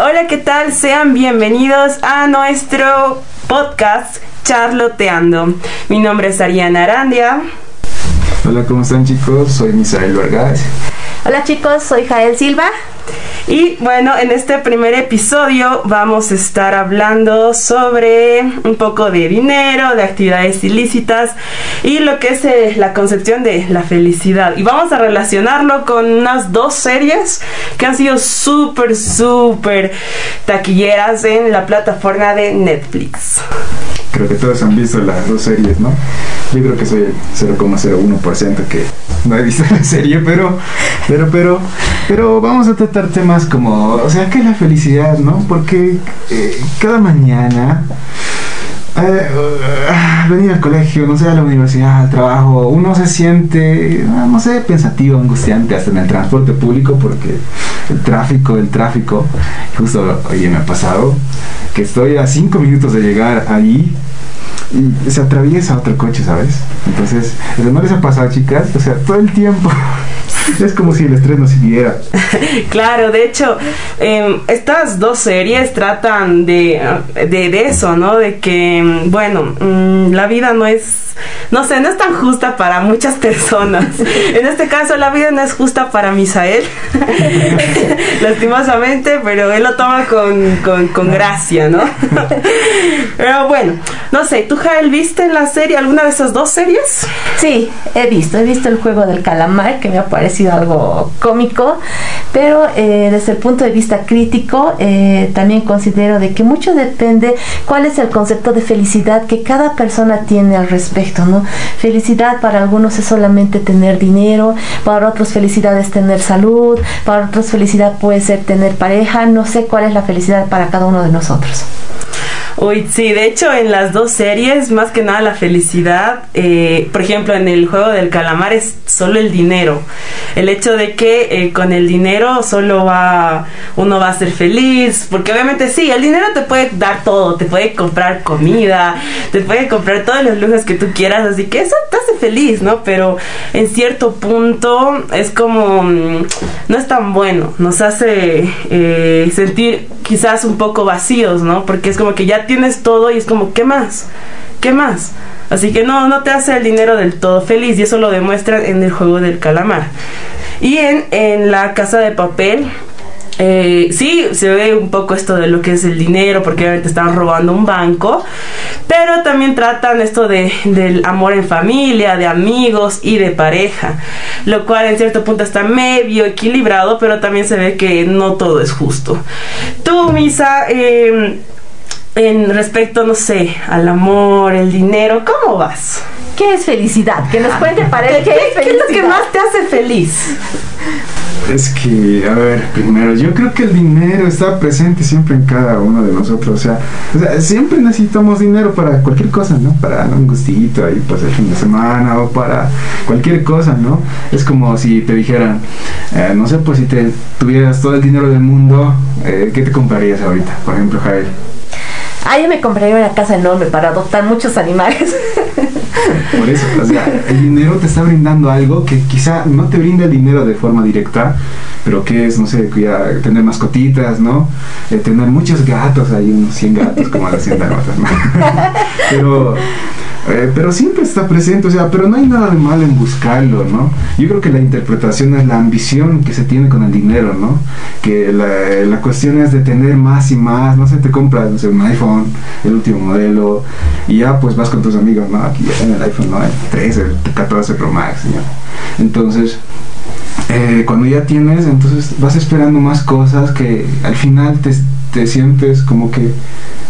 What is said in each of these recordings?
Hola, ¿qué tal? Sean bienvenidos a nuestro podcast Charloteando. Mi nombre es Ariana Arandia. Hola, ¿cómo están chicos? Soy Misael Vargas. Hola chicos, soy Jael Silva. Y bueno, en este primer episodio vamos a estar hablando sobre un poco de dinero, de actividades ilícitas y lo que es eh, la concepción de la felicidad. Y vamos a relacionarlo con unas dos series que han sido súper, súper taquilleras en la plataforma de Netflix. Creo que todos han visto las dos series, ¿no? Yo creo que soy el 0,01% que no he visto la serie, pero, pero, pero, pero vamos a tratar temas como, o sea, ¿qué es la felicidad, no? Porque eh, cada mañana eh, venir al colegio, no sé, a la universidad, al trabajo, uno se siente, no sé, pensativo, angustiante, hasta en el transporte público, porque el tráfico, el tráfico, justo hoy me ha pasado que estoy a cinco minutos de llegar ahí y se atraviesa otro coche, ¿sabes? Entonces, ¿no les ha pasado, chicas? O sea, todo el tiempo. es como si el estrés no siguiera. claro, de hecho, em, estas dos series tratan de, de, eso, ¿no? De que, bueno, mm, la vida no es, no sé, no es tan justa para muchas personas. en este caso, la vida no es justa para Misael, lastimosamente, pero él lo toma con, con, con gracia, ¿no? pero bueno, no sé, ¿tú, Jael, viste la serie, alguna de esas dos series? Sí, he visto, he visto el juego del calamar, que me ha algo cómico, pero eh, desde el punto de vista crítico, eh, también considero de que mucho depende cuál es el concepto de felicidad que cada persona tiene al respecto, ¿no? Felicidad para algunos es solamente tener dinero, para otros felicidad es tener salud, para otros felicidad puede ser tener pareja, no sé cuál es la felicidad para cada uno de nosotros. Uy, sí, de hecho en las dos series, más que nada la felicidad, eh, por ejemplo en el juego del calamar es solo el dinero. El hecho de que eh, con el dinero solo va, uno va a ser feliz, porque obviamente sí, el dinero te puede dar todo, te puede comprar comida, te puede comprar todos los lujos que tú quieras, así que eso te hace feliz, ¿no? Pero en cierto punto es como, mm, no es tan bueno, nos hace eh, sentir quizás un poco vacíos, ¿no? Porque es como que ya tienes todo y es como, ¿qué más? ¿Qué más? Así que no, no te hace el dinero del todo feliz y eso lo demuestran en el juego del calamar. Y en, en la casa de papel, eh, sí, se ve un poco esto de lo que es el dinero, porque obviamente están robando un banco, pero también tratan esto de, del amor en familia, de amigos y de pareja, lo cual en cierto punto está medio equilibrado, pero también se ve que no todo es justo. Tú, Misa, eh, en respecto, no sé, al amor, el dinero, ¿cómo vas? ¿Qué es felicidad? Que nos cuente para él qué, es felicidad. ¿Qué es lo que más te hace feliz? Es que, a ver, primero, yo creo que el dinero está presente siempre en cada uno de nosotros. O sea, o sea siempre necesitamos dinero para cualquier cosa, ¿no? Para un gustito ahí, pues el fin de semana o para cualquier cosa, ¿no? Es como si te dijeran, eh, no sé, pues si te tuvieras todo el dinero del mundo, eh, ¿qué te comprarías ahorita? Por ejemplo, Jael. Ah, yo me compraría una casa enorme para adoptar muchos animales. Por eso, o sea, el dinero te está brindando algo que quizá no te brinda dinero de forma directa, pero que es, no sé, tener mascotitas, ¿no? Eh, tener muchos gatos, hay unos 100 gatos como la hacienda ¿no? Pero eh, pero siempre está presente, o sea, pero no hay nada de malo en buscarlo, ¿no? Yo creo que la interpretación es la ambición que se tiene con el dinero, ¿no? Que la, cuestión es de tener más y más, no sé, te compras, no un iPhone, el último modelo, y ya pues vas con tus amigos, ¿no? Aquí en el iPhone, ¿no? El 13, el 14 Pro Max, ¿no? Entonces, eh, cuando ya tienes, entonces vas esperando más cosas que al final te, te sientes como que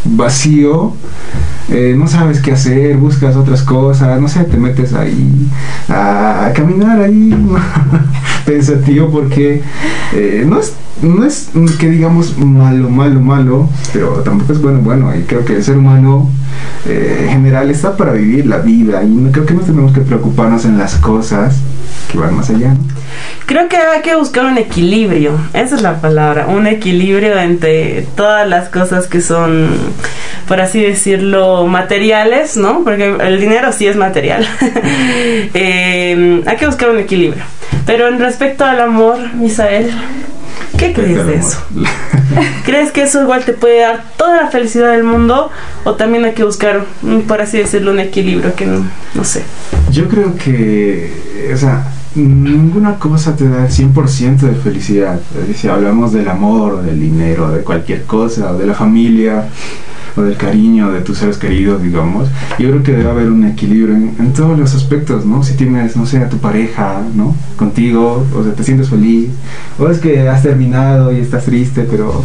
vacío eh, no sabes qué hacer, buscas otras cosas, no sé, te metes ahí a, caminar ahí pensativo porque eh, no es no es que digamos malo, malo, malo, pero tampoco es bueno, bueno, y creo que el ser humano eh, en general está para vivir la vida y no, creo que no tenemos que preocuparnos en las cosas que van más allá. Creo que hay que buscar un equilibrio, esa es la palabra, un equilibrio entre todas las cosas que son, por así decirlo, materiales, ¿no? Porque el dinero sí es material. Eh, hay que buscar un equilibrio. Pero en respecto al amor, Misael. ¿Qué crees de eso? ¿Crees que eso igual te puede dar toda la felicidad del mundo? ¿O también hay que buscar, mm, por así decirlo, un equilibrio que no, no sé? Yo creo que, o sea, ninguna cosa te da el 100% de felicidad. Si hablamos del amor, del dinero, de cualquier cosa, de la familia, o del cariño de tus seres queridos, digamos, yo creo que debe haber un equilibrio en, todos los aspectos, ¿no? Si tienes, no sé, a tu pareja, ¿no? Contigo, o sea, te sientes feliz, o es que has terminado y estás triste, pero,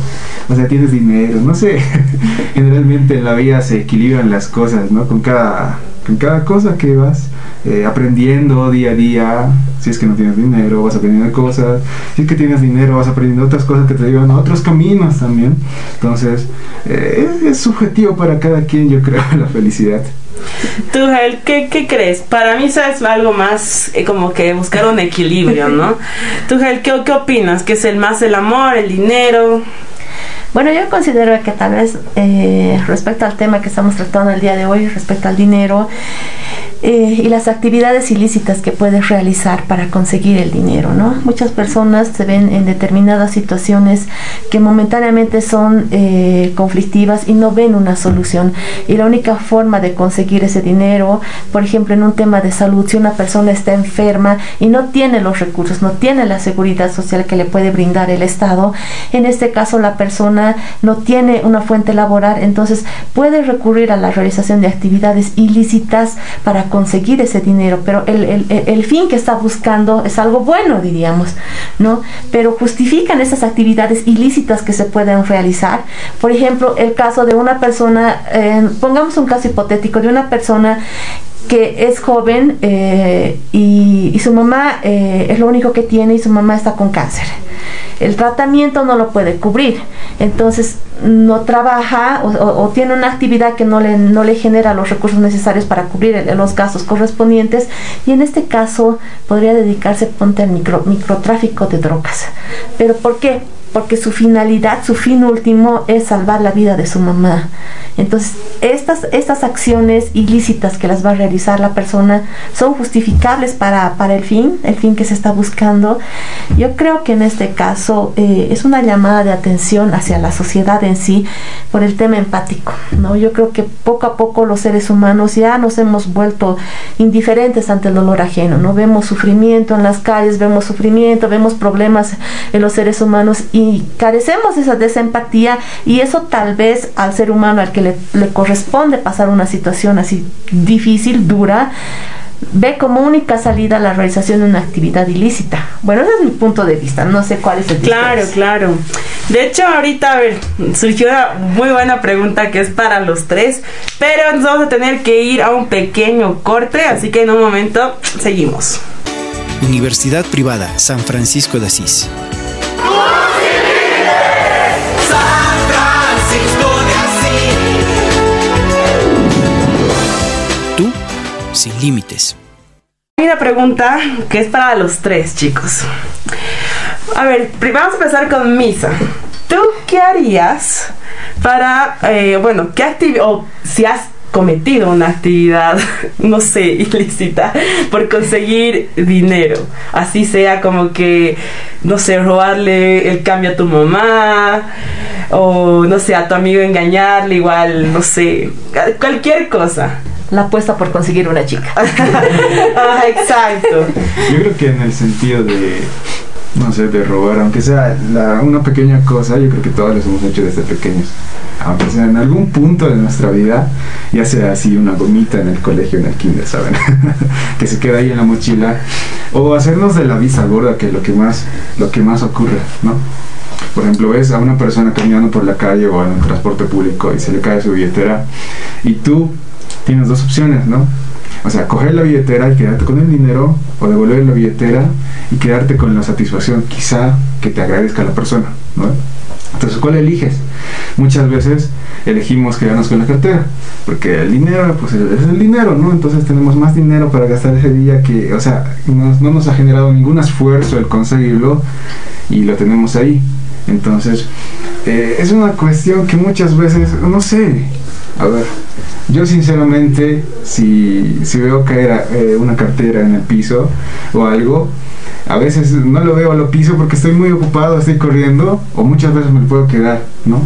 o sea, tienes dinero, no sé. Generalmente en la vida se equilibran las cosas, ¿no? Con cada, con cada cosa que vas eh, aprendiendo día a día. Si es que no tienes dinero, vas aprendiendo cosas. Si es que tienes dinero, vas aprendiendo otras cosas que te llevan a otros caminos también. Entonces, eh, es, subjetivo para cada quien, yo creo, la felicidad. Tú, Jael, ¿qué, ¿qué, crees? Para mí es algo más eh, como que buscar un equilibrio, ¿no? Tú, Jael, ¿qué, ¿qué opinas? ¿Qué es el más el amor, el dinero? Bueno, yo considero que tal vez respecto al tema que estamos tratando el día de hoy, respecto al dinero, eh, y las actividades ilícitas que puedes realizar para conseguir el dinero, ¿no? Muchas personas se ven en determinadas situaciones que momentáneamente son eh, conflictivas y no ven una solución. Y la única forma de conseguir ese dinero, por ejemplo, en un tema de salud, si una persona está enferma y no tiene los recursos, no tiene la seguridad social que le puede brindar el Estado, en este caso la persona no tiene una fuente laboral, entonces puede recurrir a la realización de actividades ilícitas para conseguir ese dinero, pero el, fin que está buscando es algo bueno, diríamos, ¿no? Pero justifican esas actividades ilícitas que se pueden realizar. Por ejemplo, el caso de una persona, eh, pongamos un caso hipotético de una persona que es joven eh, y, su mamá eh, es lo único que tiene y su mamá está con cáncer el tratamiento no lo puede cubrir. Entonces no trabaja o, tiene una actividad que no le, no le genera los recursos necesarios para cubrir los gastos correspondientes y en este caso podría dedicarse ponte al micro, microtráfico de drogas. ¿Pero por qué? Porque su finalidad, su fin último es salvar la vida de su mamá. Entonces, estas, estas acciones ilícitas que las va a realizar la persona son justificables para, el fin, el fin que se está buscando. Yo creo que en este caso eh, es una llamada de atención hacia la sociedad en sí por el tema empático. ¿no? Yo creo que poco a poco los seres humanos ya nos hemos vuelto indiferentes ante el dolor ajeno. ¿no? Vemos sufrimiento en las calles, vemos sufrimiento, vemos problemas en los seres humanos y carecemos esa, de esa empatía y eso tal vez al ser humano al que le, corresponde pasar una situación así difícil, dura, ve como única salida la realización de una actividad ilícita. Bueno, ese es mi punto de vista, no sé cuál es el Claro, claro. De hecho, ahorita, a ver, surgió una muy buena pregunta que es para los tres, pero nos vamos a tener que ir a un pequeño corte, así que en un momento seguimos. Universidad Privada San Francisco de Asís. Sin límites. Una pregunta que es para los tres chicos. A ver, vamos a empezar con Misa. ¿Tú qué harías para, eh, bueno, qué actividad, o si has cometido una actividad, no sé, ilícita, por conseguir dinero. Así sea como que, no sé, robarle el cambio a tu mamá, o no sé, a tu amigo engañarle, igual, no sé, cualquier cosa la apuesta por conseguir una chica. ah, exacto. Yo creo que en el sentido de, no sé, de robar, aunque sea una pequeña cosa, yo creo que todos los hemos hecho desde pequeños. Aunque sea en algún punto de nuestra vida, ya sea así una gomita en el colegio, en el kinder, ¿saben? que se queda ahí en la mochila. O hacernos de la visa gorda, que es lo que más, lo que más ocurre, ¿no? Por ejemplo, ves a una persona caminando por la calle o en el transporte público y se le cae su billetera y tú tienes dos opciones, ¿no? O sea, coger la billetera y quedarte con el dinero o devolver la billetera y quedarte con la satisfacción quizá que te agradezca la persona, ¿no? Entonces, ¿cuál eliges? Muchas veces elegimos quedarnos con la cartera, porque el dinero, pues es el dinero, ¿no? Entonces tenemos más dinero para gastar ese día que, o sea, no, nos ha generado ningún esfuerzo el conseguirlo y lo tenemos ahí. Entonces, eh, es una cuestión que muchas veces, no sé, a ver, yo sinceramente, si, si veo caer eh, una cartera en el piso o algo, a veces no lo veo, lo piso porque estoy muy ocupado, estoy corriendo, o muchas veces me puedo quedar, ¿no?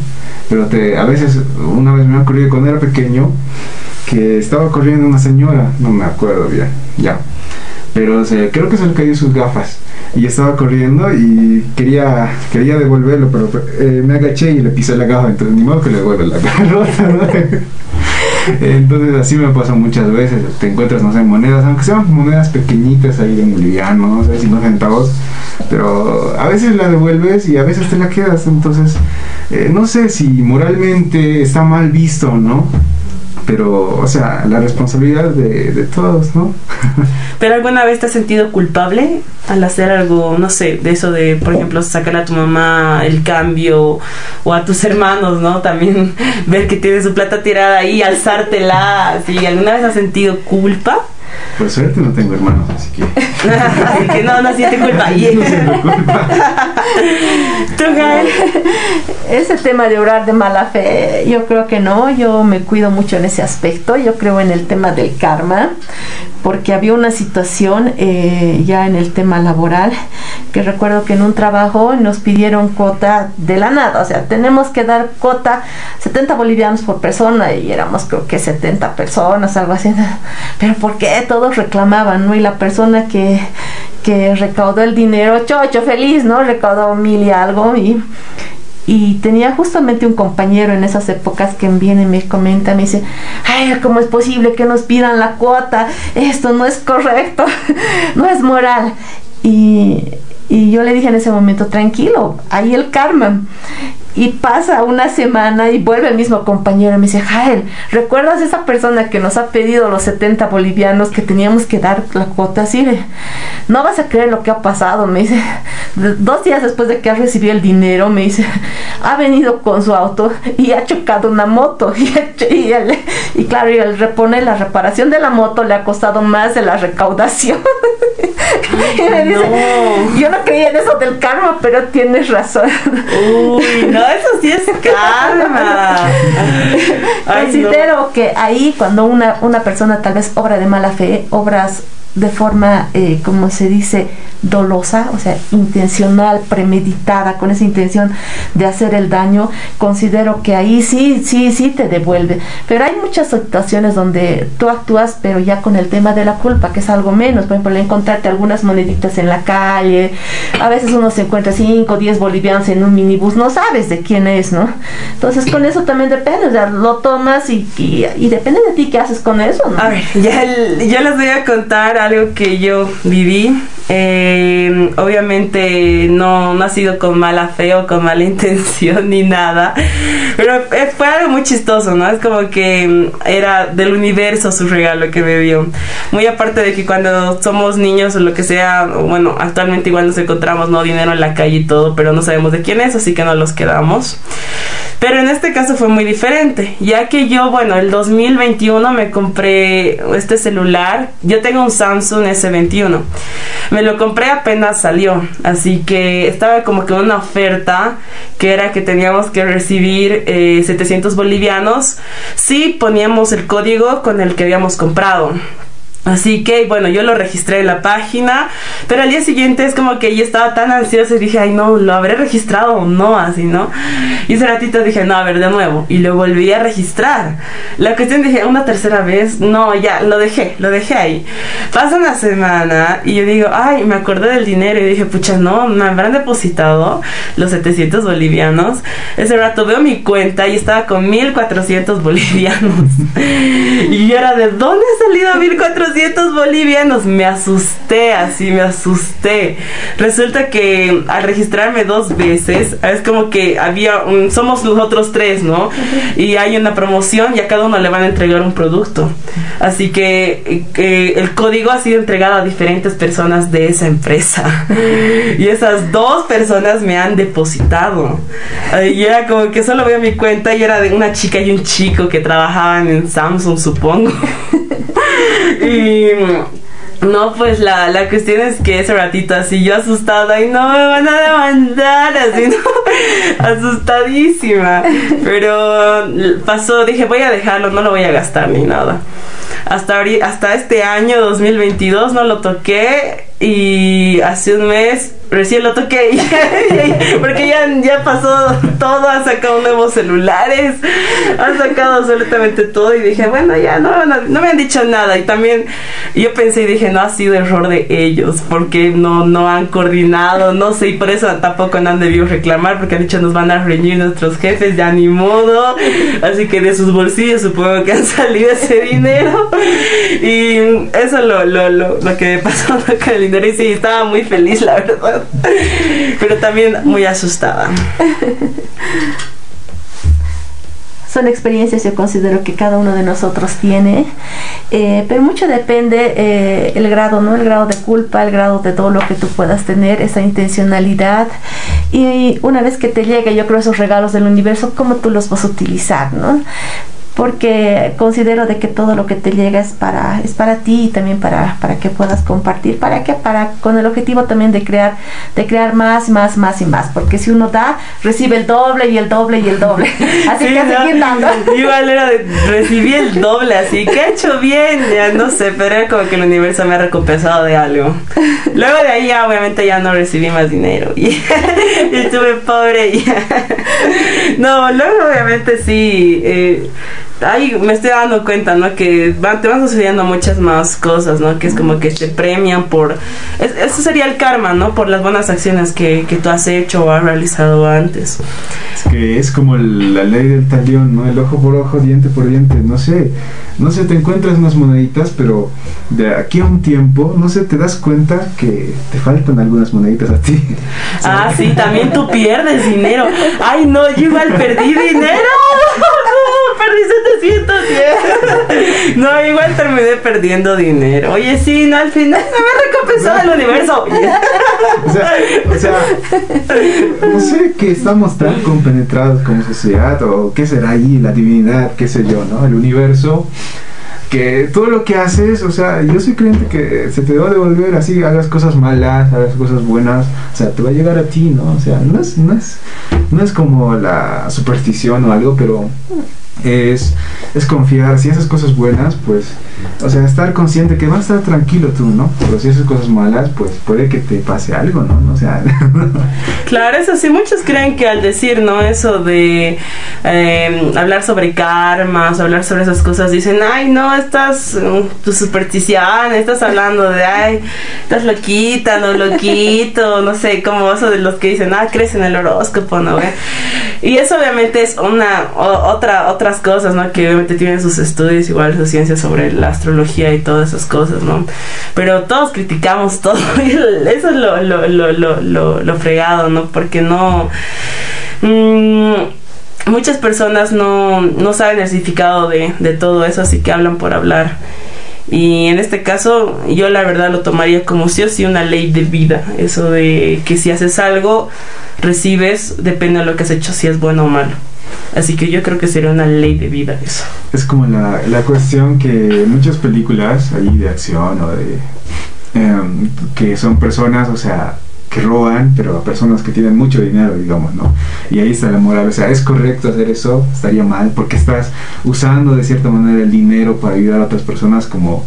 Pero te, a veces, una vez me ha ocurrido cuando era pequeño, que estaba corriendo una señora, no me acuerdo bien, ya. Pero creo que se le cayó sus gafas y estaba corriendo y quería quería devolverlo, pero eh, me agaché y le pisé la gafa, entonces ni modo que le devuelva la gafa. Entonces así me pasa muchas veces, te encuentras, no sé, monedas, aunque sean monedas pequeñitas ahí de boliviano, no sé, 5 centavos, pero a veces la devuelves y a veces te la quedas, entonces eh, no sé si moralmente está mal visto, ¿no? Pero, o sea, la responsabilidad de, de todos, ¿no? ¿Pero alguna vez te has sentido culpable al hacer algo, no sé, de eso de, por ejemplo, sacar a tu mamá el cambio o a tus hermanos, ¿no? También ver que tienes su plata tirada ahí, alzártela, ¿sí? ¿Alguna vez has sentido culpa? Por suerte no tengo hermanos, así que. así que no, no siente culpa. no culpa. ¿Tú, Ese tema de orar de mala fe, yo creo que no. Yo me cuido mucho en ese aspecto. Yo creo en el tema del karma, porque había una situación eh, ya en el tema laboral que recuerdo que en un trabajo nos pidieron cuota de la nada. O sea, tenemos que dar cuota 70 bolivianos por persona y éramos creo que 70 personas, algo así. Pero ¿por qué? Reclamaban, ¿no? Y la persona que, que recaudó el dinero, chocho, feliz, ¿no? Recaudó mil y algo y, y tenía justamente un compañero en esas épocas que viene y me comenta, me dice, ay, ¿cómo es posible que nos pidan la cuota? Esto no es correcto, no es moral. Y, y yo le dije en ese momento, tranquilo, ahí el karma. Y pasa una semana y vuelve el mismo compañero y me dice, Jael, ¿recuerdas esa persona que nos ha pedido los 70 bolivianos que teníamos que dar la cuota? Así no vas a creer lo que ha pasado. Me dice, dos días después de que ha recibido el dinero, me dice, ha venido con su auto y ha chocado una moto. Y, y, claro, y el reponer la reparación de la moto le ha costado más de la recaudación. y me dice, yo no creía en eso del karma, pero tienes razón. Uy, no, eso sí es karma. Considero que ahí cuando una, una persona tal vez obra de mala fe, obras de forma, eh, como se dice, dolosa, o sea, intencional, premeditada, con esa intención de hacer el daño, considero que ahí sí, sí, sí te devuelve. Pero hay muchas situaciones donde tú actúas, pero ya con el tema de la culpa, que es algo menos. Por ejemplo, encontrarte algunas moneditas en la calle, a veces uno se encuentra 5, 10 bolivianos en un minibús, no sabes de quién es, ¿no? Entonces con eso también depende, o sea, lo tomas y, y, depende de ti qué haces con eso, ¿no? A ver, ya, ya les voy a contar algo que yo viví. Eh, obviamente no, no ha sido con mala fe o con mala intención ni nada. Pero fue algo muy chistoso, ¿no? Es como que mm, era del universo su regalo que me dio. Muy aparte de que cuando somos niños o lo que sea, bueno, actualmente igual nos encontramos, ¿no? Dinero en la calle y todo, pero no sabemos de quién es, así que no los quedamos. Pero en este caso fue muy diferente, ya que yo, bueno, el 2021 me compré este celular. Yo tengo un Samsung S21. Me lo compré apenas salió, así que estaba como que una oferta que era que teníamos que recibir 700 eh, bolivianos si poníamos el código con el que habíamos comprado. Así que bueno, yo lo registré en la página, pero al día siguiente es como que yo estaba tan ansiosa y dije, ay no, lo habré registrado o no, así, ¿no? Y ese ratito dije, no, a ver, de nuevo, y lo volví a registrar. La cuestión dije, una tercera vez, no, ya, lo dejé, lo dejé ahí. Pasa una semana y yo digo, ay, me acordé del dinero y dije, pucha, no, me habrán depositado los 700 bolivianos. Ese rato veo mi cuenta y estaba con 1400 bolivianos. y yo era, ¿de dónde he salido 1400? Bolivianos. Me asusté, así me asusté. Resulta que al registrarme dos veces, es como que había un, somos los otros tres, ¿no? Y hay una promoción y a cada uno le van a entregar un producto. Así que eh, el código ha sido entregado a diferentes personas de esa empresa. Y esas dos personas me han depositado. Y era como que solo veo mi cuenta y era de una chica y un chico que trabajaban en Samsung, supongo. y no, pues la, la cuestión es que ese ratito así yo asustada y no me van a demandar, así, ¿no? Asustadísima. Pero pasó, dije, voy a dejarlo, no lo voy a gastar ni nada. Hasta, hasta este año 2022 no lo toqué y hace un mes recién lo toqué porque ya, ya pasó todo, ha sacado nuevos celulares, ha sacado absolutamente todo y dije, bueno, ya no, no, me han dicho nada y también yo pensé y dije, no ha sido error de ellos porque no, no han coordinado, no sé, y por eso tampoco no han debido reclamar porque han dicho nos van a reñir nuestros jefes, ya ni modo, así que de sus bolsillos supongo que han salido ese dinero. Y eso es lo, lo, lo, lo que pasó con el dinero y sí, estaba muy feliz la verdad. Pero también muy asustada. Son experiencias yo considero que cada uno de nosotros tiene, eh, pero mucho depende eh, el grado, ¿no? El grado de culpa, el grado de todo lo que tú puedas tener, esa intencionalidad. Y una vez que te llegue, yo creo, esos regalos del universo, cómo tú los vas a utilizar, ¿no? Porque considero de que todo lo que te llega es para es para ti y también para, para que puedas compartir. Para que para con el objetivo también de crear de crear más más más y más porque si uno da recibe el doble y el doble y el doble. Así que no, seguir dando igual era de recibí el doble así que he hecho bien ya no sé pero era como que el universo me ha recompensado de algo. Luego de ahí ya obviamente ya no recibí más dinero. Y, estuve pobre y no luego obviamente sí eh, Ay, me estoy dando cuenta, ¿no? Que te van sucediendo muchas más cosas, ¿no? Que es como que te premian por... eso sería el karma, ¿no? Por las buenas acciones que, que tú has hecho o has realizado antes. Es que es como la ley del talión, ¿no? El ojo por ojo, diente por diente. No sé, no sé, te encuentras unas moneditas, pero de aquí a un tiempo, no sé, te das cuenta que te faltan algunas moneditas a ti. Ah, sí, también tú pierdes dinero. Ay, no, yo igual perdí dinero. Perdí 710. No, igual terminé perdiendo dinero. Oye, sí, no, al final no me recompensó el universo. O sea, o sea, no sé que estamos tan compenetrados como sociedad o qué será ahí, la divinidad, qué sé yo, ¿no? El universo que todo lo que haces, o sea, yo soy creyente que se te va a devolver así, hagas cosas malas, hagas cosas buenas, o sea, te va a llegar a ti, ¿no? O sea, no es, no es, no es como la superstición o algo, pero es, es confiar, si haces cosas buenas, pues, o sea, estar consciente que vas a estar tranquilo tú, ¿no? Pero si haces cosas malas, pues puede que te pase algo, ¿no? Sea, claro, eso sí, muchos creen que al decir, ¿no? Eso de em, hablar sobre karmas, hablar sobre esas cosas, dicen, ay, no, estás, mm, tu superstición, estás hablando de, ay, estás loquita, no loquito, no sé, como eso de los que dicen, ah, crees en el horóscopo, ¿no? Y eso obviamente es una, otra, otra cosas, ¿no? Que obviamente tienen sus estudios, igual sus ciencias sobre la astrología y todas esas cosas, ¿no? Pero todos criticamos todo, eso es lo, lo, lo, lo, lo fregado, ¿no? Porque no... Mmm, muchas personas no, no saben el significado de, de todo eso, así que hablan por hablar. Y en este caso, yo la verdad lo tomaría como si o sí una ley de vida. Eso de que si haces algo, recibes, depende de lo que has hecho, si es bueno o malo. Así que yo creo que sería una ley de vida eso. Es como la, la cuestión que muchas películas ahí de acción o de... Em, que son personas, o sea, que roban, pero a personas que tienen mucho dinero, digamos, ¿no? Y ahí está la moral, o sea, ¿es correcto hacer eso? Estaría mal, porque estás usando de cierta manera el dinero para ayudar a otras personas, como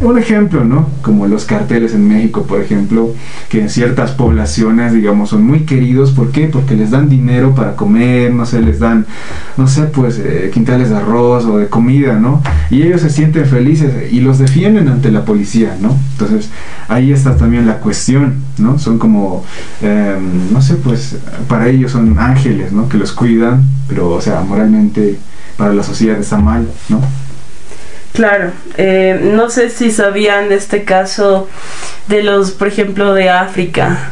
un ejemplo, ¿no? Como los carteles en México, por ejemplo, que en ciertas poblaciones, digamos, son muy queridos, ¿por qué? Porque les dan dinero para comer, no sé, les dan, no sé, pues, eh, quintales de arroz o de comida, ¿no? Y ellos se sienten felices y los defienden ante la policía, ¿no? Entonces, ahí está también la cuestión, ¿no? Son como Em, no sé, pues para ellos son ángeles, ¿no? Que los cuidan, pero, o sea, moralmente para la sociedad está mal, ¿no? Claro, eh, no sé si sabían de este caso de los, por ejemplo, de África.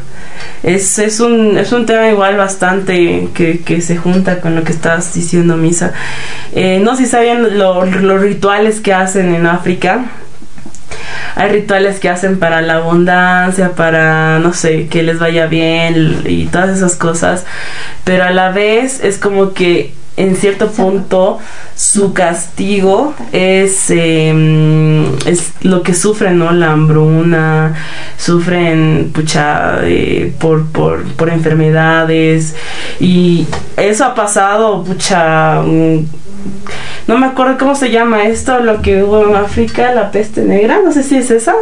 Es, es, un, es un tema igual bastante que, que se junta con lo que estás diciendo, Misa. Eh, no sé si sabían los rituales que hacen en África hay rituales que hacen para la abundancia, para, no sé, que les vaya bien y todas esas cosas, pero a la vez es como que en cierto punto su castigo es, em, es lo que sufren, ¿no? La hambruna, sufren, pucha, eh, por, por, por enfermedades y eso ha pasado, pucha... Mm, no me acuerdo cómo se llama esto, lo que hubo en África, la peste negra, no sé si es esa.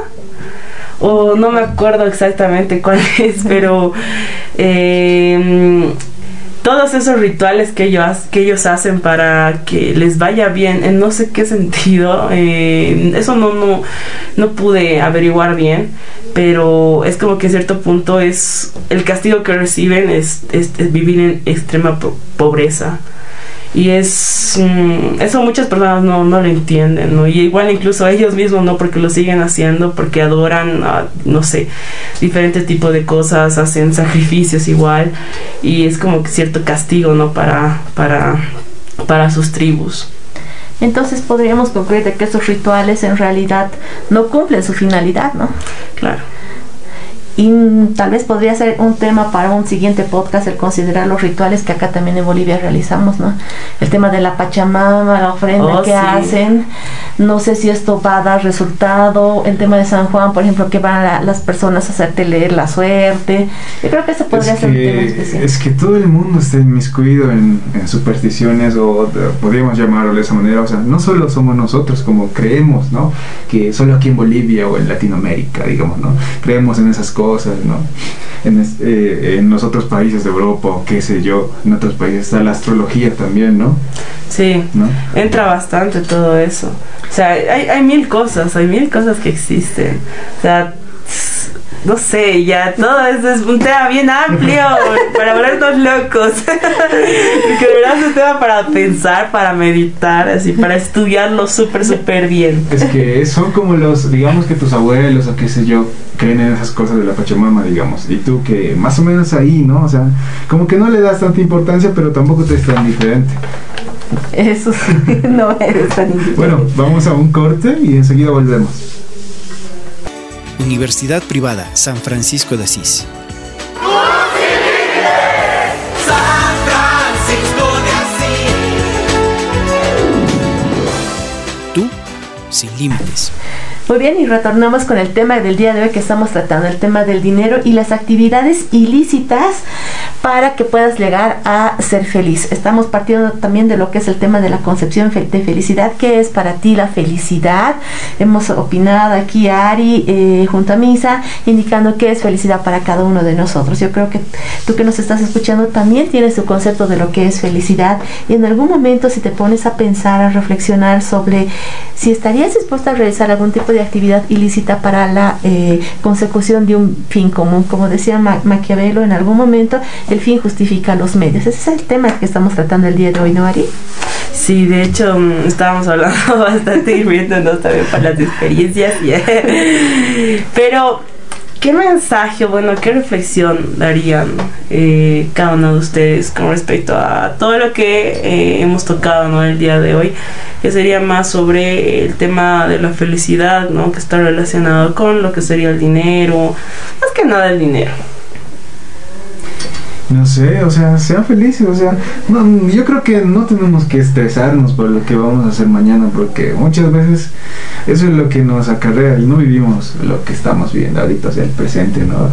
o no me acuerdo exactamente cuál es, pero eh, todos esos rituales que ellos, que ellos hacen para que les vaya bien, en no sé qué sentido, eso no, no, no pude averiguar bien, pero es como que a cierto punto es el castigo que reciben es vivir en extrema pobreza y es mm, eso muchas personas no, no lo entienden ¿no? y igual incluso ellos mismos no porque lo siguen haciendo porque adoran no sé diferentes tipos de cosas hacen sacrificios igual. Y es como que cierto castigo no para para para sus tribus. Entonces podríamos concluir de que esos rituales en realidad no cumplen su finalidad no claro y tal vez podría ser un tema para un siguiente podcast el considerar los rituales que acá también en Bolivia realizamos, ¿no? El tema de la Pachamama, la ofrenda Oh, que sí. hacen. No sé si esto va a dar resultado. El tema de San Juan, por ejemplo, que van a las personas a hacerte leer la suerte. Yo creo que ese podría Es ser un tema que, especial. es que todo el mundo está inmiscuido en, en supersticiones o de- podríamos llamarlo de esa manera. O sea, no solo somos nosotros como creemos, ¿no? Que solo aquí en Bolivia o en Latinoamérica, digamos, ¿no? Creemos en esas cosas, ¿no? En, es- eh, en los otros países de Europa o qué sé yo, en otros países está la astrología también, ¿no? sí ¿No? entra bastante todo eso. O sea, hay, hay mil cosas, hay mil cosas que existen. O sea, no sé, ya todo eso es un tema bien amplio para volvernos locos. Porque de verdad es un tema para pensar, para meditar, así, para estudiarlo súper, súper bien. Es que son como los, digamos que tus abuelos o qué sé yo, creen en esas cosas de la Pachamama, digamos. Y tú que más o menos ahí, ¿no? O sea, como que no le das tanta importancia, pero tampoco te es tan diferente. Eso sí, no eres tan indiferente. Bueno, vamos a un corte y enseguida volvemos. Universidad Privada San Francisco de Asís. Tú, sin límites. Muy bien, y retornamos con el tema del día de hoy que estamos tratando, el tema del dinero y las actividades ilícitas para que puedas llegar a ser feliz. Estamos partiendo también de lo que es el tema de la concepción de felicidad. ¿Qué es para ti la felicidad? Hemos opinado aquí Ari eh, junto a Misa indicando qué es felicidad para cada uno de nosotros. Yo creo que tú que nos estás escuchando también tienes tu concepto de lo que es felicidad y en algún momento si te pones a pensar, a reflexionar sobre si estarías dispuesta a realizar algún tipo de actividad ilícita para la eh, consecución de un fin común. Como decía Ma- Maquiavelo en algún momento, el fin justifica los medios. Ese es el tema que estamos tratando el día de hoy, ¿no, Ari? Sí, de hecho mm, estábamos hablando bastante y riéndonos también para las experiencias. Pero, ¿qué mensaje, bueno, qué reflexión darían eh, cada uno de ustedes con respecto a todo lo que eh, hemos tocado ¿no? el día de hoy? Que sería más sobre el tema de la felicidad, ¿no? Que está relacionado con lo que sería el dinero, más que nada el dinero. No sé, o sea, sean felices, o sea, no, yo creo que no tenemos que estresarnos por lo que vamos a hacer mañana, porque muchas veces eso es lo que nos acarrea y no vivimos lo que estamos viviendo ahorita, o sea, el presente, ¿no?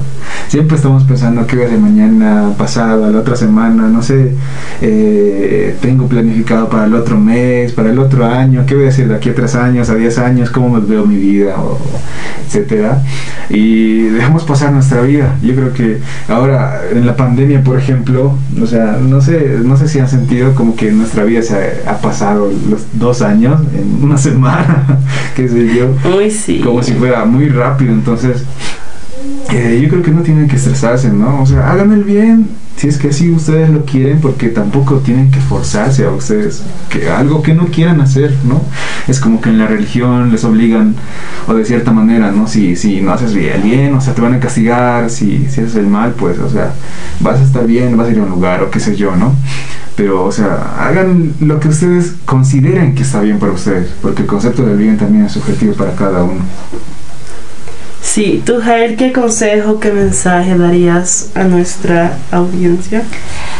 Siempre estamos pensando qué voy a hacer mañana, pasado, la otra semana, no sé, eh, tengo planificado para el otro mes, para el otro año, qué voy a hacer de aquí a tres años, a diez años, cómo me veo mi vida, o, etcétera. Y dejamos pasar nuestra vida. Yo creo que ahora en la pandemia, por ejemplo, o sea, no sé, no sé si han sentido como que nuestra vida se ha, ha pasado los dos años en una semana, qué sé yo, Uy, sí. como si fuera muy rápido. Entonces, eh, yo creo que no tienen que estresarse, ¿no? O sea, hagan el bien si es que así ustedes lo quieren, porque tampoco tienen que forzarse a ustedes que algo que no quieran hacer, ¿no? Es como que en la religión les obligan, o de cierta manera, ¿no? Si, si no haces bien, bien, o sea, te van a castigar, si, si haces el mal, pues, o sea, vas a estar bien, vas a ir a un lugar, o qué sé yo, ¿no? Pero, o sea, hagan lo que ustedes consideren que está bien para ustedes, porque el concepto del bien también es subjetivo para cada uno. Sí, tú Jair, ¿qué consejo, qué mensaje darías a nuestra audiencia?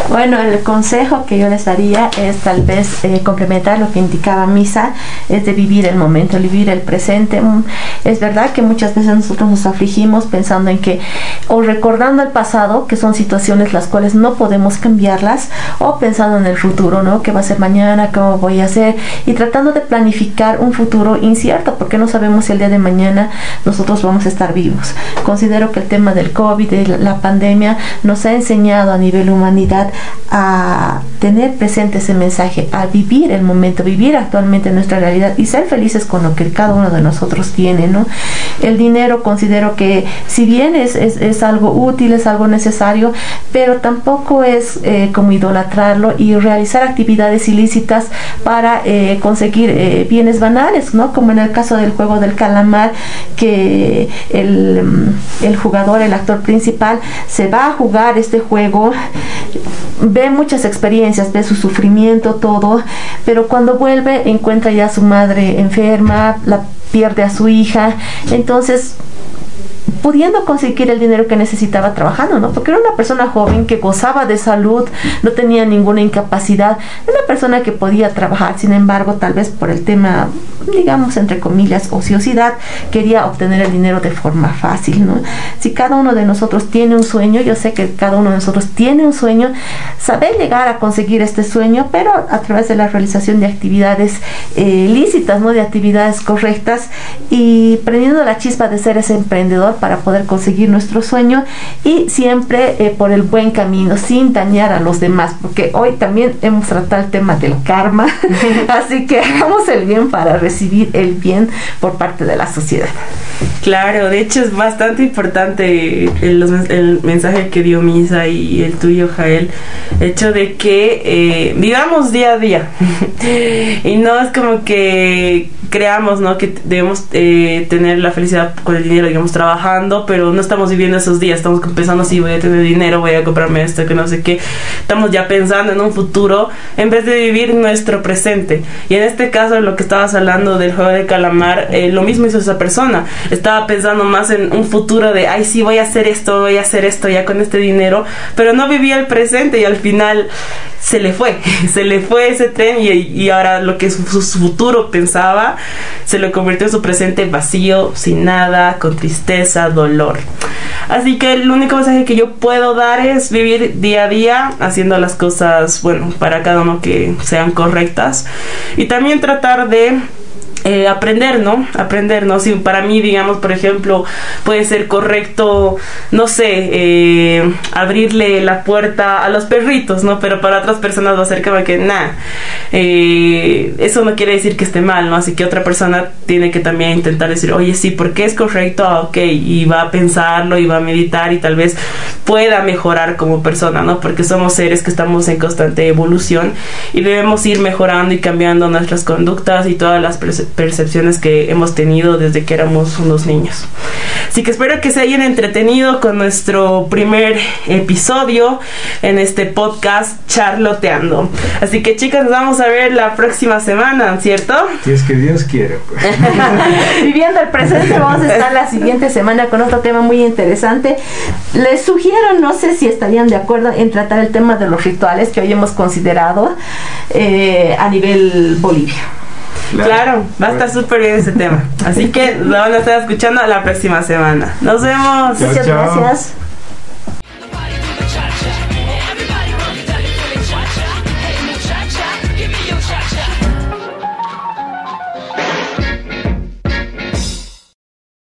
Bueno, el consejo que yo les daría es tal vez eh, complementar lo que indicaba Misa, es de vivir el momento, vivir el presente. Mm, Es verdad que muchas veces nosotros nos afligimos pensando en que, o recordando el pasado, que son situaciones las cuales no podemos cambiarlas, o pensando en el futuro, ¿no? ¿Qué va a ser mañana? ¿Cómo voy a hacer? Y tratando de planificar un futuro incierto, porque no sabemos si el día de mañana nosotros vamos a estar vivos. Considero que el tema del COVID, de la- la pandemia, nos ha enseñado a nivel humanidad a tener presente ese mensaje, a vivir el momento, vivir actualmente nuestra realidad y ser felices con lo que cada uno de nosotros tiene, ¿no? El dinero considero que si bien es, es, algo útil, es algo necesario, pero tampoco es eh, como idolatrarlo y realizar actividades ilícitas para eh, conseguir eh, bienes banales, ¿no? Como en el caso del juego del calamar, que el, el jugador, el actor principal, se va a jugar este juego, ve muchas experiencias, ve su sufrimiento, todo, pero cuando vuelve encuentra ya a su madre enferma, la pierde a su hija, entonces pudiendo conseguir el dinero que necesitaba trabajando, ¿no? Porque era una persona joven que gozaba de salud, no tenía ninguna incapacidad, una persona que podía trabajar, sin embargo, tal vez por el tema, digamos, entre comillas, ociosidad, quería obtener el dinero de forma fácil, ¿no? Si cada uno de nosotros tiene un sueño, yo sé que cada uno de nosotros tiene un sueño, saber llegar a conseguir este sueño, pero a través de la realización de actividades eh, lícitas, ¿no? De actividades correctas y prendiendo la chispa de ser ese emprendedor para poder conseguir nuestro sueño y siempre eh, por el buen camino, sin dañar a los demás, porque hoy también hemos tratado el tema del karma, así que hagamos el bien para recibir el bien por parte de la sociedad. Claro, de hecho es bastante importante el, el mensaje que dio Misa y el tuyo, Jael. El hecho de que eh, vivamos día a día. y no es como que creamos, ¿no? Que debemos eh, tener la felicidad con el dinero, digamos, trabajando, pero no estamos viviendo esos días. Estamos pensando, sí, voy a tener dinero, voy a comprarme esto, que no sé qué. Estamos ya pensando en un futuro en vez de vivir nuestro presente. Y en este caso, lo que estabas hablando del juego de calamar, eh, lo mismo hizo esa persona. Estaba pensando más en un futuro de, ay, sí, voy a hacer esto, voy a hacer esto ya con este dinero, pero no vivía el presente y al final se le fue, se le fue ese tren y, y ahora lo que su, su futuro pensaba se lo convirtió en su presente vacío, sin nada, con tristeza, dolor. Así que el único mensaje que yo puedo dar es vivir día a día haciendo las cosas, bueno, para cada uno que sean correctas y también tratar de eh, aprender, ¿no? Aprender, ¿no? Si para mí, digamos, por ejemplo, puede ser correcto, no sé, eh, abrirle la puerta a los perritos, ¿no? Pero para otras personas va a ser como que, nah, eh, eso no quiere decir que esté mal, ¿no? Así que otra persona tiene que también intentar decir, oye, sí, ¿por qué es correcto? Ah, ok, y va a pensarlo y va a meditar y tal vez pueda mejorar como persona, ¿no? Porque somos seres que estamos en constante evolución y debemos ir mejorando y cambiando nuestras conductas y todas las perce- percepciones que hemos tenido desde que éramos unos niños. Así que espero que se hayan entretenido con nuestro primer episodio en este podcast Charloteando. Así que chicas, nos vamos a ver la próxima semana, ¿cierto? Si es que Dios quiere, pues. Viviendo el presente, vamos a estar la siguiente semana con otro tema muy interesante. Les sugiero, no sé si estarían de acuerdo en tratar el tema de los rituales que hoy hemos considerado eh, a nivel Bolivia. Claro, va a estar súper bien ese tema. Así que lo van a estar escuchando la próxima semana. Nos vemos. Chao, Muchas chao. gracias.